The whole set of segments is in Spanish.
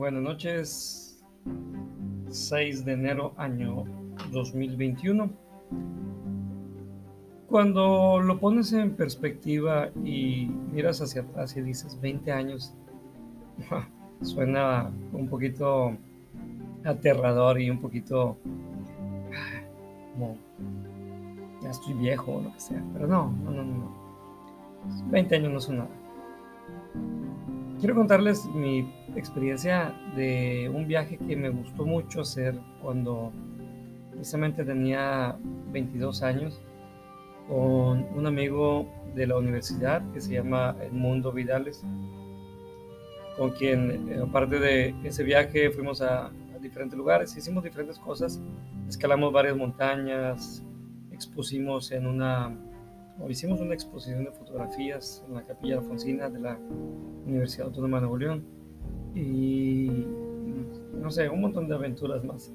Buenas noches, 6 de enero año 2021. Cuando lo pones en perspectiva y miras hacia atrás y dices 20 años, suena un poquito aterrador y un poquito como ya estoy viejo o lo que sea, pero no, no, no, no. 20 años no son nada. Quiero contarles mi experiencia de un viaje que me gustó mucho hacer cuando precisamente tenía 22 años con un amigo de la universidad que se llama Edmundo Vidales, con quien, eh, aparte de ese viaje, fuimos a, a diferentes lugares, hicimos diferentes cosas, escalamos varias montañas, expusimos en una hicimos una exposición de fotografías en la Capilla Alfonsina de la Universidad Autónoma de Nuevo León y no sé, un montón de aventuras más.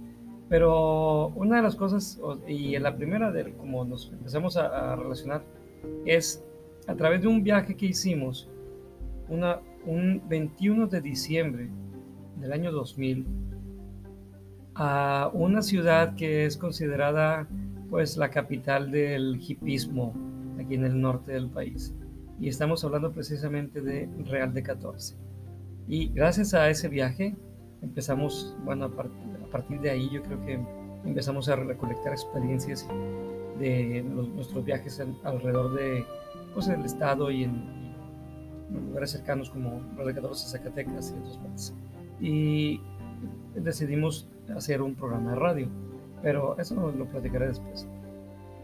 Pero una de las cosas, y la primera de como nos empezamos a, relacionar, es a través de un viaje que hicimos, una, un 21 de diciembre del año 2000, a una ciudad que es considerada pues la capital del hipismo aquí en el norte del país. Y estamos hablando precisamente de Real de 14. Y gracias a ese viaje empezamos, bueno, a, partir de ahí yo creo que empezamos a recolectar experiencias de nuestros viajes alrededor de, pues, del estado y en, lugares cercanos como Real de 14, Zacatecas y otros países. Y decidimos hacer un programa de radio, pero eso lo platicaré después.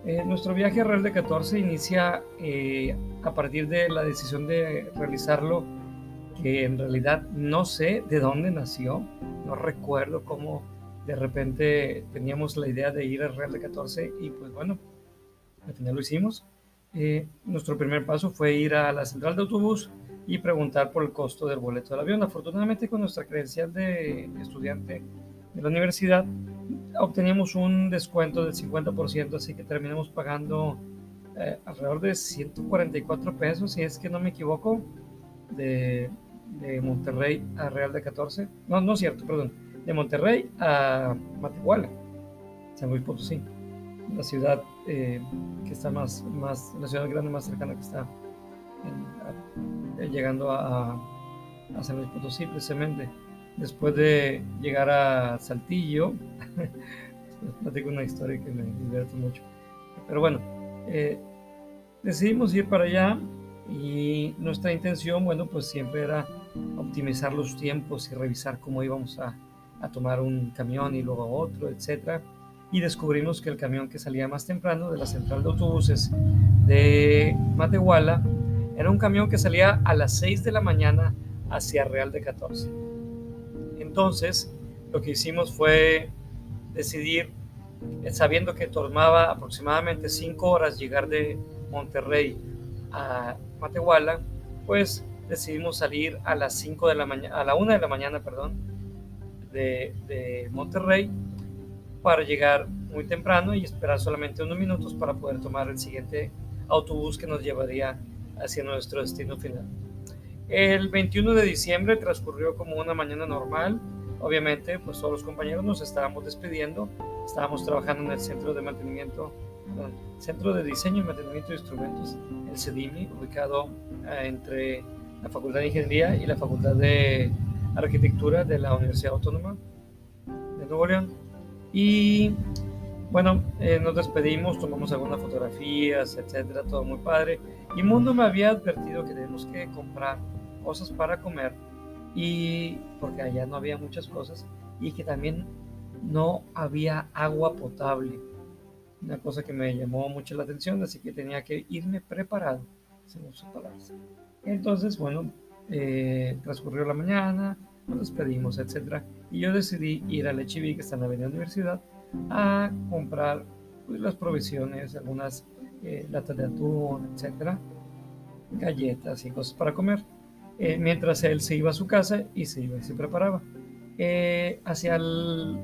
Eh, nuestro viaje a Real de 14 inicia eh, a partir de la decisión de realizarlo, que en realidad no sé de dónde nació, no recuerdo cómo de repente teníamos la idea de ir a Real de 14 y pues bueno, al final lo hicimos. Eh, nuestro primer paso fue ir a la central de autobús y preguntar por el costo del boleto del avión. Afortunadamente con nuestra credencial de estudiante de la universidad obteníamos un descuento del 50%, así que terminamos pagando eh, alrededor de 144 pesos, si es que no me equivoco, de, de, Monterrey a Real de 14. No, no es cierto, perdón. De Monterrey a Matehuala, San Luis Potosí, la ciudad eh, que está más, más, la ciudad grande más cercana que está llegando a, a San Luis Potosí, precisamente. Después de llegar a Saltillo, les platico una historia que me divierte mucho. Pero bueno, eh, decidimos ir para allá y nuestra intención, bueno, pues siempre era optimizar los tiempos y revisar cómo íbamos a, a tomar un camión y luego otro, etcétera. Y descubrimos que el camión que salía más temprano de la central de autobuses de Matehuala era un camión que salía a las 6 de la mañana hacia Real de 14. Entonces, lo que hicimos fue decidir, eh, sabiendo que tomaba aproximadamente cinco horas llegar de Monterrey a Matehuala, pues decidimos salir a las 5 de la mañana, a la 1 de la mañana, perdón, de, de, Monterrey para llegar muy temprano y esperar solamente unos minutos para poder tomar el siguiente autobús que nos llevaría hacia nuestro destino final. El 21 de diciembre transcurrió como una mañana normal, obviamente pues todos los compañeros nos estábamos despidiendo, estábamos trabajando en el centro de mantenimiento, centro de diseño y mantenimiento de instrumentos, el CEDIMI, ubicado eh, entre la Facultad de Ingeniería y la Facultad de Arquitectura de la Universidad Autónoma de Nuevo León. Y bueno, eh, nos despedimos, tomamos algunas fotografías, etcétera, todo muy padre. Y Mundo me había advertido que tenemos que comprar cosas para comer y porque allá no había muchas cosas y que también no había agua potable. Una cosa que me llamó mucho la atención, así que tenía que irme preparado, según sus palabras. Entonces, bueno, eh, transcurrió la mañana, nos despedimos, etc. Y yo decidí ir a Lechiví, que está en la Avenida Universidad, a comprar pues, las provisiones, algunas eh, latas de atún, etc. Galletas y cosas para comer. Eh, mientras él se iba a su casa y se iba y se preparaba. Eh, hacia el,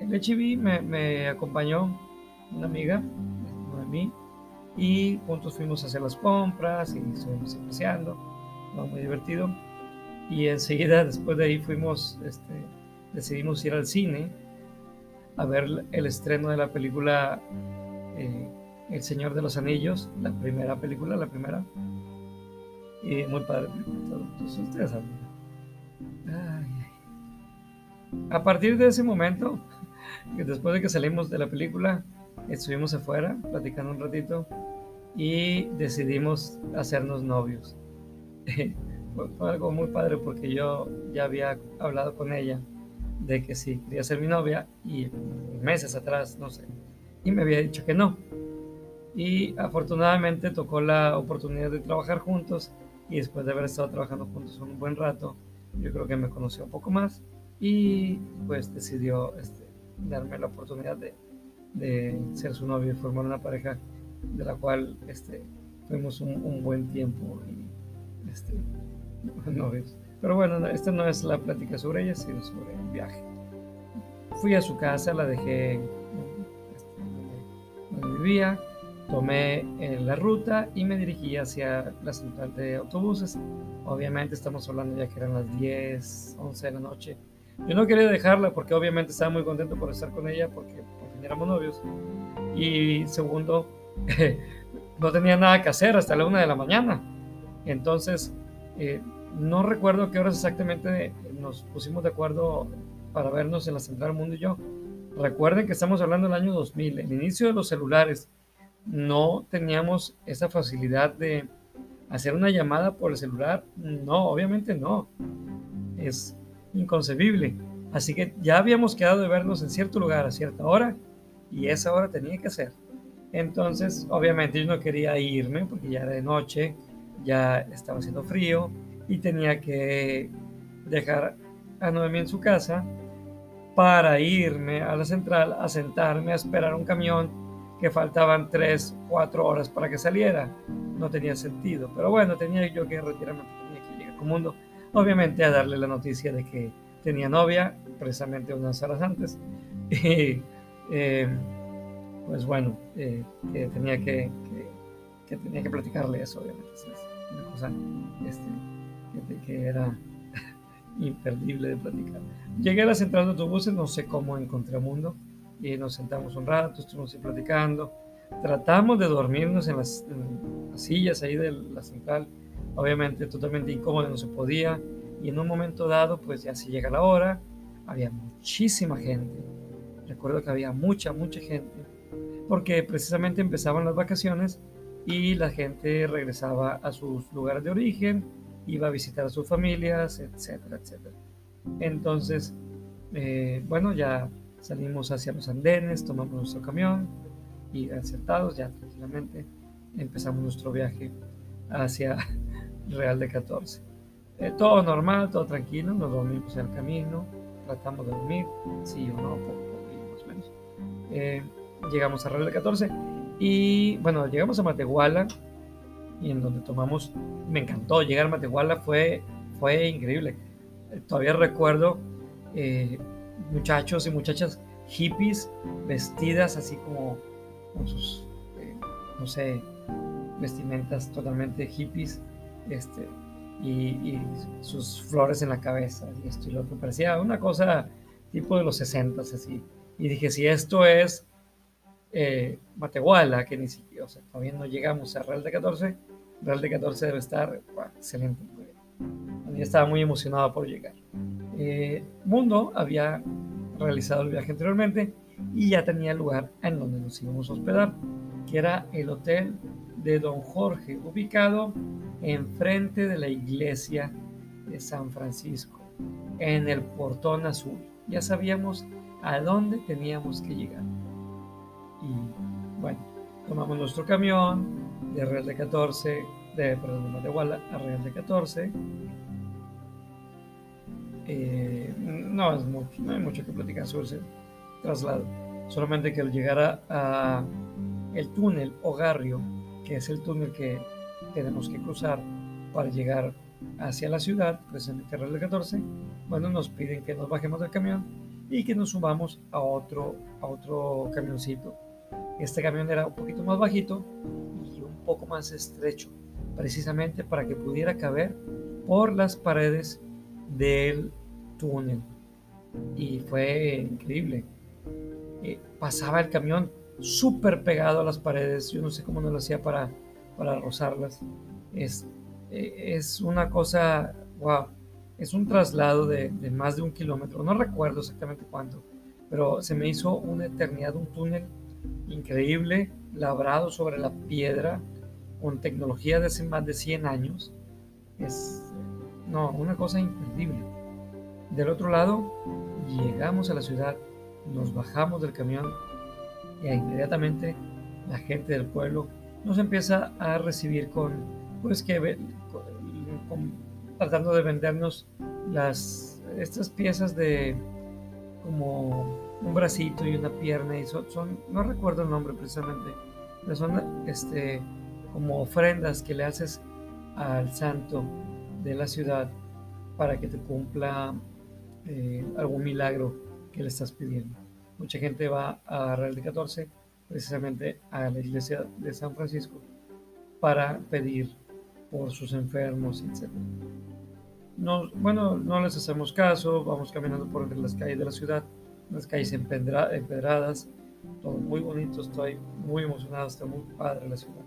el HIV me, acompañó una amiga, de mí, y juntos fuimos a hacer las compras y estuvimos apreciando, muy divertido. Y enseguida, después de ahí, fuimos, este, decidimos ir al cine a ver el estreno de la película eh, El Señor de los Anillos, la primera película, la primera. Y muy padre. ustedes saben. A partir de ese momento, después de que salimos de la película, estuvimos afuera platicando un ratito y decidimos hacernos novios. Fue algo muy padre porque yo ya había hablado con ella de que sí, quería ser mi novia y meses atrás, no sé, y me había dicho que no. Y afortunadamente tocó la oportunidad de trabajar juntos y después de haber estado trabajando juntos un buen rato, yo creo que me conoció un poco más y pues decidió este, darme la oportunidad de, de, ser su novio y formar una pareja de la cual este, fuimos un, buen tiempo y este, novios. Pero bueno, esta no es la plática sobre ella, sino sobre el viaje. Fui a su casa, la dejé este, donde vivía, tomé eh, la ruta y me dirigí hacia la central de autobuses. Obviamente estamos hablando ya que eran las 10, 11 de la noche yo no quería dejarla porque obviamente estaba muy contento por estar con ella porque por fin éramos novios. Y segundo, no tenía nada que hacer hasta la una de la mañana. Entonces, eh, no recuerdo qué horas exactamente nos pusimos de acuerdo para vernos en la Central Mundo y yo. Recuerden que estamos hablando del año 2000, el inicio de los celulares. No teníamos esa facilidad de hacer una llamada por el celular. No, obviamente no. Es inconcebible. Así que ya habíamos quedado de vernos en cierto lugar a cierta hora y esa hora tenía que ser. Entonces, obviamente yo no quería irme porque ya era de noche, ya estaba haciendo frío y tenía que dejar a Noemí en su casa para irme a la central a sentarme a esperar un camión que faltaban 3, 4 horas para que saliera. No tenía sentido, pero bueno, tenía yo que retirarme, tenía que llegar al mundo obviamente a darle la noticia de que tenía novia, precisamente unas horas antes. Y eh, pues bueno, eh, que, tenía que, que, tenía que platicarle eso, obviamente. Es una cosa este, que era imperdible de platicar. Llegué a la central de autobuses, no sé cómo encontré a Mundo, y nos sentamos un rato, estuvimos platicando. Tratamos de dormirnos en las, en las sillas ahí de la central obviamente totalmente incómodo, no se podía. Y en un momento dado, pues ya se llega la hora, había muchísima gente. Recuerdo que había mucha, mucha gente, porque precisamente empezaban las vacaciones y la gente regresaba a sus lugares de origen, iba a visitar a sus familias, etcétera, etcétera. Entonces, eh, bueno, ya salimos hacia los andenes, tomamos nuestro camión y acertados ya tranquilamente empezamos nuestro viaje hacia Real de 14. Eh, todo normal, todo tranquilo, nos dormimos en el camino, tratamos de dormir, sí o no, poco, más o menos. Eh, llegamos a Real de 14 y bueno, llegamos a Matehuala y en donde tomamos, me encantó, llegar a Matehuala fue, fue increíble. Eh, todavía recuerdo muchachos y muchachas hippies vestidas así como con sus, no sé, vestimentas totalmente hippies este, y, sus flores en la cabeza y esto y lo que parecía una cosa tipo de los 60 así. Y dije, si esto es eh, Matehuala, que ni siquiera, o sea, todavía no llegamos a Real de 14, Real de 14 debe estar excelente. Estaba muy emocionado por llegar. Eh, Mundo había realizado el viaje anteriormente y ya tenía lugar en donde nos íbamos a hospedar, que era el Hotel de Don Jorge, ubicado enfrente de la iglesia de San Francisco, en el portón azul. Ya sabíamos a dónde teníamos que llegar. Y bueno, tomamos nuestro camión de Real de 14, de, perdón, de Matehuala a Real de 14. Eh, no, es mucho, no hay mucho que platicar sobre ese traslado. Solamente que al llegar a, el túnel o garrio que es el túnel que tenemos que cruzar para llegar hacia la ciudad, precisamente el 14, bueno, nos piden que nos bajemos del camión y que nos subamos a otro, a otro camioncito. Este camión era un poquito más bajito y un poco más estrecho, precisamente para que pudiera caber por las paredes del túnel y fue increíble. Eh, pasaba el camión súper pegado a las paredes, yo no sé cómo no lo hacía para, para rozarlas. Es, eh, es una cosa, wow, es un traslado de, más de un kilómetro, no recuerdo exactamente cuánto, pero se me hizo una eternidad, un túnel increíble, labrado sobre la piedra, con tecnología de hace más de 100 años. Es, no, una cosa increíble. Del otro lado, llegamos a la ciudad, nos bajamos del camión y inmediatamente la gente del pueblo nos empieza a recibir con, pues que, tratando de vendernos las, estas piezas de como un bracito y una pierna y son no recuerdo el nombre precisamente, pero son este, como ofrendas que le haces al santo de la ciudad para que te cumpla eh, algún milagro que le estás pidiendo. Mucha gente va a Real de 14 precisamente a la iglesia de San Francisco para pedir por sus enfermos, etc. bueno, no les hacemos caso, vamos caminando por las calles de la ciudad, las calles empedradas, todo muy bonito, estoy muy emocionado, está muy padre la ciudad.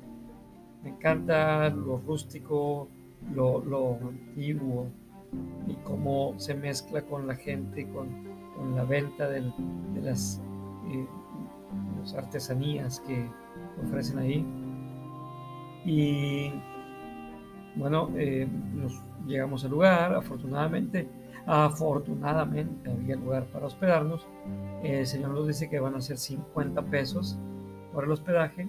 Me encanta lo rústico, lo, antiguo y cómo se mezcla con la gente, con, con la venta de las, eh, artesanías que ofrecen ahí. Y bueno, eh, llegamos al lugar, afortunadamente, afortunadamente había lugar para hospedarnos. El Señor nos dice que van a ser 50 pesos por el hospedaje.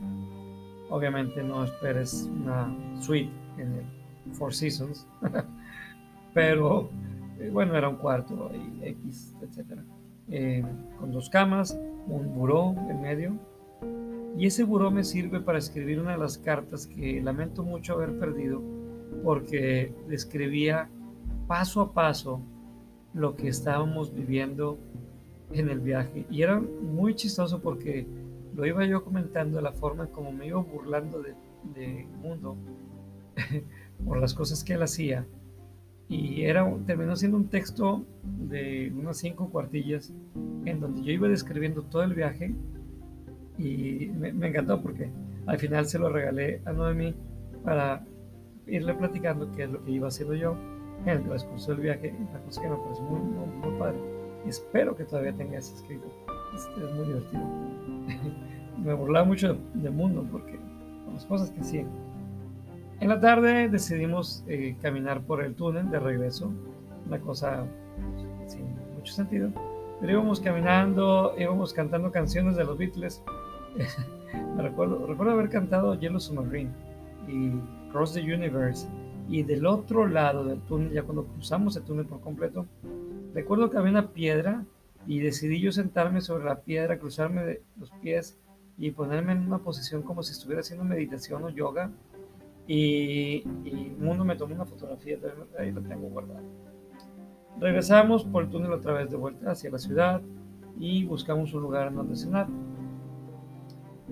Obviamente no esperes una suite en el Four Seasons, pero eh, bueno, era un cuarto y X, etc. Eh, con dos camas, un buró en medio. Y ese buró me sirve para escribir una de las cartas que lamento mucho haber perdido porque describía paso a paso lo que estábamos viviendo en el viaje. Y era muy chistoso porque lo iba yo comentando de la forma como me iba burlando del de mundo por las cosas que él hacía. Y era, terminó siendo un texto de unas cinco cuartillas en donde yo iba describiendo todo el viaje y me, encantó porque al final se lo regalé a Noemi para irle platicando qué es lo que iba haciendo yo en el transcurso del viaje. Una cosa que me pareció muy, muy, padre. Y espero que todavía tenga ese escrito. Es, muy divertido. me burlaba mucho del mundo porque las cosas que hacía. En la tarde decidimos eh, caminar por el túnel de regreso, una cosa sin mucho sentido, pero íbamos caminando, íbamos cantando canciones de los Beatles. Recuerdo, recuerdo haber cantado Yellow Submarine y Cross the Universe. Y del otro lado del túnel, ya cuando cruzamos el túnel por completo, recuerdo que había una piedra y decidí yo sentarme sobre la piedra, cruzarme los pies y ponerme en una posición como si estuviera haciendo meditación o yoga y, y Mundo me tomó una fotografía, ahí la tengo guardada. Regresamos por el túnel otra vez de vuelta hacia la ciudad y buscamos un lugar en donde cenar.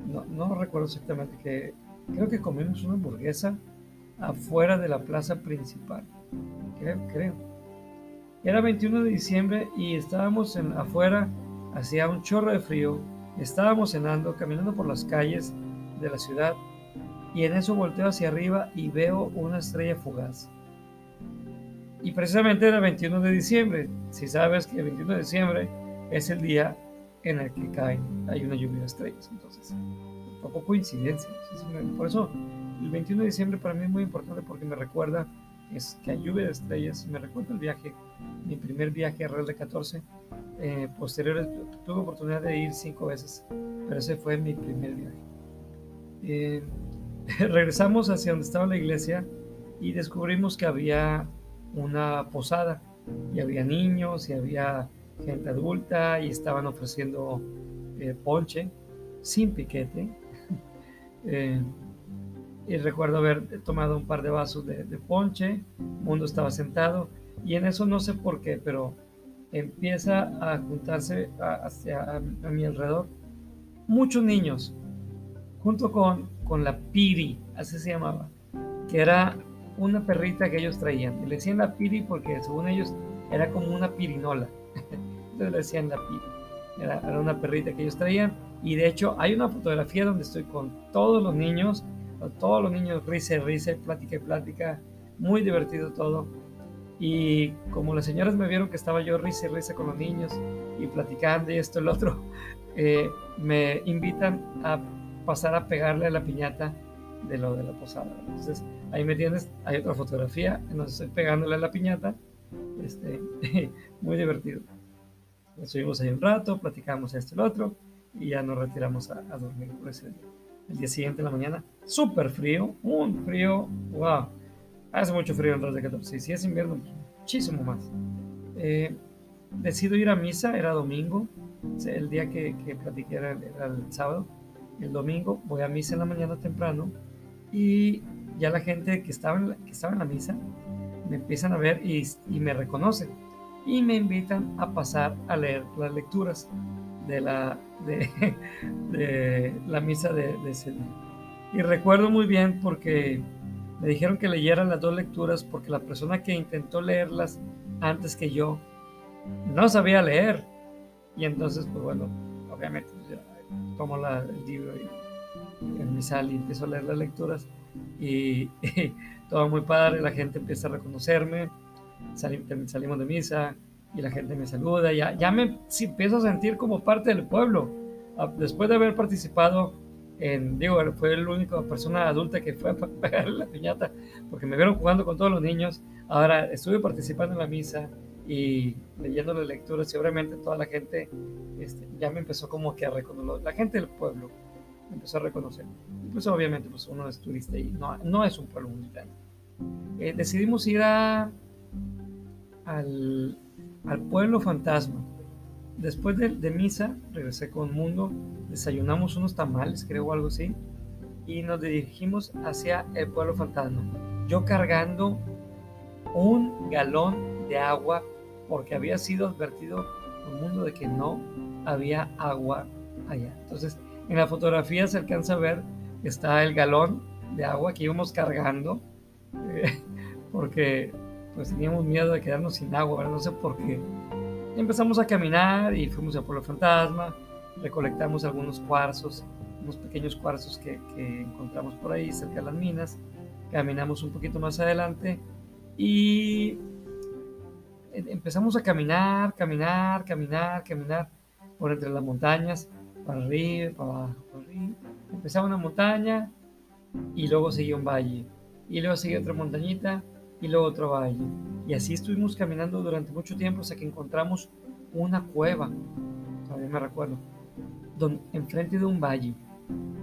No, no recuerdo exactamente que creo que comimos una hamburguesa afuera de la plaza principal. Creo, creo. Era 21 de diciembre y estábamos en, afuera, hacía un chorro de frío. Estábamos cenando, caminando por las calles de la ciudad y en eso volteo hacia arriba y veo una estrella fugaz. Y precisamente era el 21 de diciembre. Si sabes que el 21 de diciembre es el día en el que cae, hay una lluvia de estrellas. Entonces, poco coincidencia. Por eso, el 21 de diciembre para mí es muy importante porque me recuerda es que hay lluvia de estrellas. Me recuerda el viaje, mi primer viaje a Real de 14. Eh, tuve oportunidad de ir cinco veces, pero ese fue mi primer viaje. Eh, regresamos hacia donde estaba la iglesia y descubrimos que había una posada y había niños y había gente adulta y estaban ofreciendo eh, ponche sin piquete. Eh, y recuerdo haber tomado un par de vasos de, ponche, el mundo estaba sentado y en eso no sé por qué, pero empieza a juntarse hacia a mi alrededor muchos niños junto con, con la Piri, así se llamaba, que era una perrita que ellos traían. Le decían la Piri porque según ellos era como una pirinola. Entonces le decían la. Era, era, una perrita que ellos traían. Y de hecho hay una fotografía donde estoy con todos los niños, todos los niños risa y risa, plática y plática, muy divertido todo. Y como las señoras me vieron que estaba yo risa y risa con los niños y platicando y esto y lo otro, eh, me invitan a pasar a pegarle a la piñata de lo de la posada. Entonces, ahí me tienes, hay otra fotografía en donde estoy pegándole a la piñata, este, muy divertido. Estuvimos ahí un rato, platicamos esto y lo otro, y ya nos retiramos a, dormir por ese día. El día siguiente en la mañana, súper frío, un frío, wow, hace mucho frío en Ras de 14, y si es invierno, muchísimo más. Eh, decido ir a misa, era domingo, el día que, que platiqué era, era el sábado, el domingo voy a misa en la mañana temprano y ya la gente que estaba en la, que estaba en la misa me empiezan a ver y, me reconocen y me invitan a pasar a leer las lecturas de la, de, la misa de, de. Y recuerdo muy bien porque me dijeron que leyeran las dos lecturas porque la persona que intentó leerlas antes que yo no sabía leer. Y entonces, pues bueno, obviamente tomo la, el libro y, en mi sal y empiezo a leer las lecturas. Y, todo muy padre, la gente empieza a reconocerme, salimos de misa y la gente me saluda, ya, ya me empiezo a sentir como parte del pueblo, ah, después de haber participado en, digo, fue la única persona adulta que fue a pegar la piñata, porque me vieron jugando con todos los niños, ahora estuve participando en la misa, y leyendo las lecturas y obviamente toda la gente este, ya me empezó como que a reconocer, la gente del pueblo me empezó a reconocer. Y pues obviamente pues uno es turista y no, no es un pueblo grande. Eh, decidimos ir a, al, al, pueblo fantasma. Después de, de, misa regresé con Mundo, desayunamos unos tamales, creo, o algo así, y nos dirigimos hacia el pueblo fantasma. Yo cargando un galón de agua porque había sido advertido el mundo de que no había agua allá. Entonces, en la fotografía se alcanza a ver, está el galón de agua que íbamos cargando, eh, porque pues teníamos miedo de quedarnos sin agua, no sé por qué. empezamos a caminar y fuimos a Pueblo Fantasma, recolectamos algunos cuarzos, unos pequeños cuarzos que, que encontramos por ahí cerca de las minas, caminamos un poquito más adelante y empezamos a caminar, caminar, caminar, caminar por entre las montañas, para arriba, para abajo, para arriba. Empezaba una montaña y luego seguía un valle. Y luego seguía otra montañita y luego otro valle. Y así estuvimos caminando durante mucho tiempo hasta que encontramos una cueva, todavía me recuerdo, enfrente de un valle.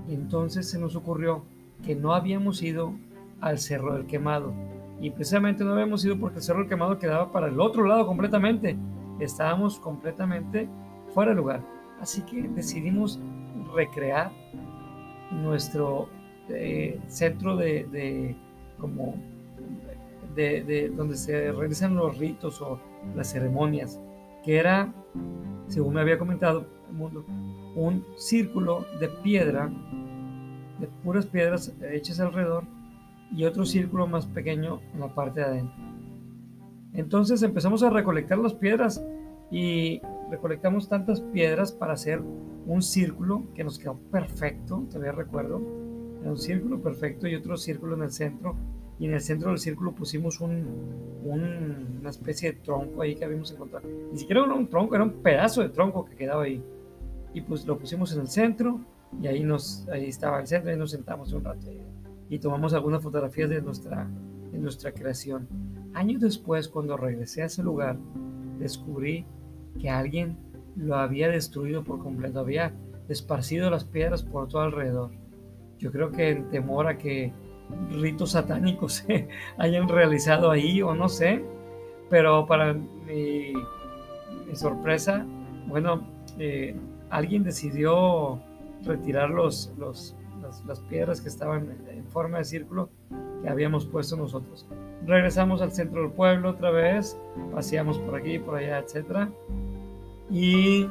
Y entonces se nos ocurrió que no habíamos ido al Cerro del Quemado, y precisamente no habíamos ido porque el Cerro Quemado quedaba para el otro lado completamente. Estábamos completamente fuera de lugar. Así que decidimos recrear nuestro eh, centro de, como de, donde se realizan los ritos o las ceremonias, que era, según me había comentado el mundo, un círculo de piedra, de puras piedras hechas alrededor, y otro círculo más pequeño en la parte de adentro. Entonces empezamos a recolectar las piedras y recolectamos tantas piedras para hacer un círculo que nos quedó perfecto, todavía recuerdo. Era un círculo perfecto y otro círculo en el centro. Y en el centro del círculo pusimos un, una especie de tronco ahí que habíamos encontrado. Ni siquiera era un tronco, era un pedazo de tronco que quedaba ahí. Y pues lo pusimos en el centro y ahí, nos, ahí estaba el centro y nos sentamos un rato y tomamos algunas fotografías de nuestra, de nuestra creación. Años después, cuando regresé a ese lugar, descubrí que alguien lo había destruido por completo, había esparcido las piedras por todo alrededor. Yo creo que en temor a que ritos satánicos se hayan realizado ahí o no sé, pero para mi, sorpresa, bueno, eh, alguien decidió retirar los, los, las, piedras que estaban en forma de círculo que habíamos puesto nosotros. Regresamos al centro del pueblo otra vez, paseamos por aquí, por allá, etc. Y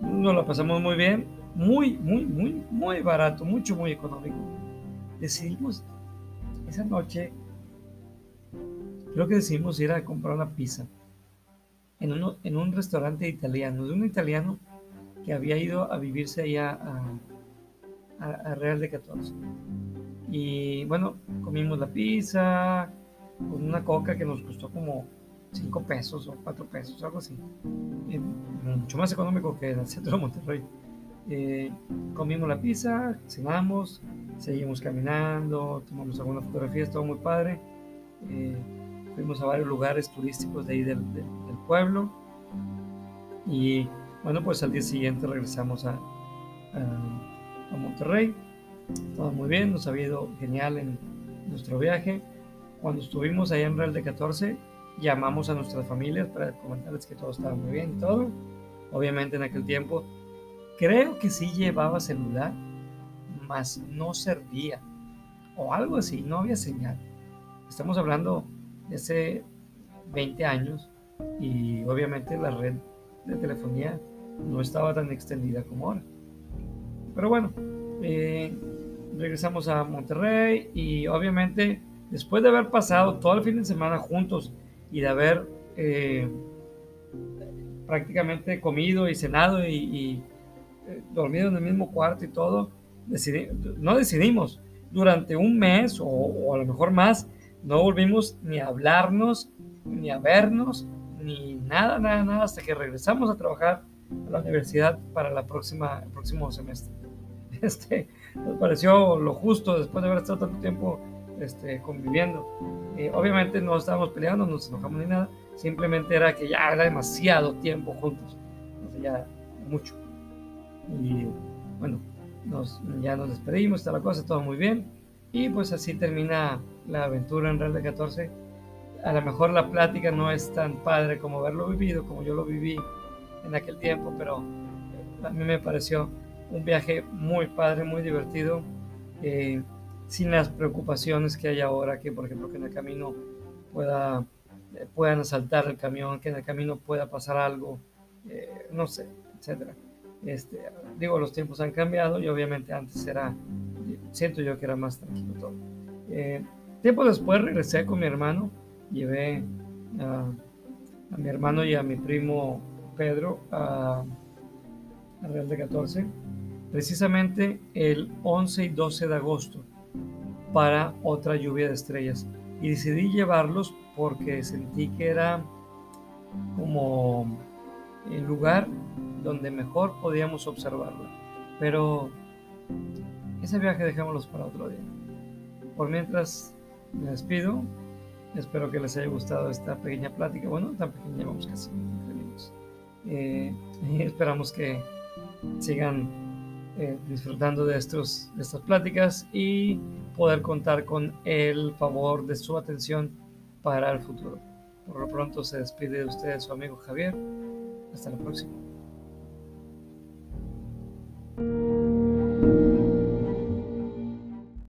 nos lo pasamos muy bien, muy, muy, muy, muy barato, mucho, muy económico. Decidimos esa noche, creo que decidimos ir a comprar una pizza. en, en un restaurante italiano, de un italiano que había ido a vivirse allá a, a, Real de 14. Y bueno, comimos la pizza con una coca que nos costó como 5 pesos o 4 pesos, algo así. mucho más económico que en el centro de Monterrey. Eh, comimos la pizza, cenamos, seguimos caminando, tomamos algunas fotografías, todo muy padre. Eh, fuimos a varios lugares turísticos de ahí del, pueblo. Y bueno, pues al día siguiente regresamos a, a, a, Monterrey. Todo muy bien, nos ha ido genial en nuestro viaje. Cuando estuvimos allá en Real de 14, llamamos a nuestras familias para comentarles que todo estaba muy bien y todo. Obviamente en aquel tiempo creo que sí llevaba celular, mas no servía o algo así, no había señal. Estamos hablando de hace 20 años y obviamente la red de telefonía no estaba tan extendida como ahora. Pero bueno, eh, regresamos a Monterrey y obviamente después de haber pasado todo el fin de semana juntos y de haber eh, prácticamente comido y cenado y, eh, dormido en el mismo cuarto y todo, no decidimos durante un mes o, a lo mejor más, no volvimos ni a hablarnos, ni a vernos, ni nada, nada, nada, hasta que regresamos a trabajar a la universidad para la próxima, el próximo semestre. Este, nos pareció lo justo después de haber estado tanto tiempo este, conviviendo. Eh, obviamente no estábamos peleando, no nos enojamos ni nada, simplemente era que ya era demasiado tiempo juntos, ya mucho. Y bueno, nos, ya nos despedimos, está la cosa, todo muy bien. Y pues así termina la aventura en Real de 14. A lo mejor la plática no es tan padre como haberlo vivido, como yo lo viví en aquel tiempo, pero a mí me pareció un viaje muy padre, muy divertido. Eh, sin las preocupaciones que hay ahora, que por ejemplo que en el camino pueda, eh, puedan asaltar el camión, que en el camino pueda pasar algo, eh, no sé, etcétera. Este, digo, los tiempos han cambiado y obviamente antes era, siento yo que era más tranquilo todo. Eh, tiempo después regresé con mi hermano, llevé a, a, mi hermano y a mi primo Pedro a, a Real de 14, precisamente el 11 y 12 de agosto para otra lluvia de estrellas. Y decidí llevarlos porque sentí que era como el lugar donde mejor podíamos observarlo. Pero ese viaje dejémoslos para otro día. Por mientras me despido. Espero que les haya gustado esta pequeña plática. Bueno, tan pequeña, vamos casi eh, esperamos que sigan eh, disfrutando de, estos, de estas pláticas y poder contar con el favor de su atención para el futuro. Por lo pronto se despide de ustedes su amigo Javier. Hasta la próxima.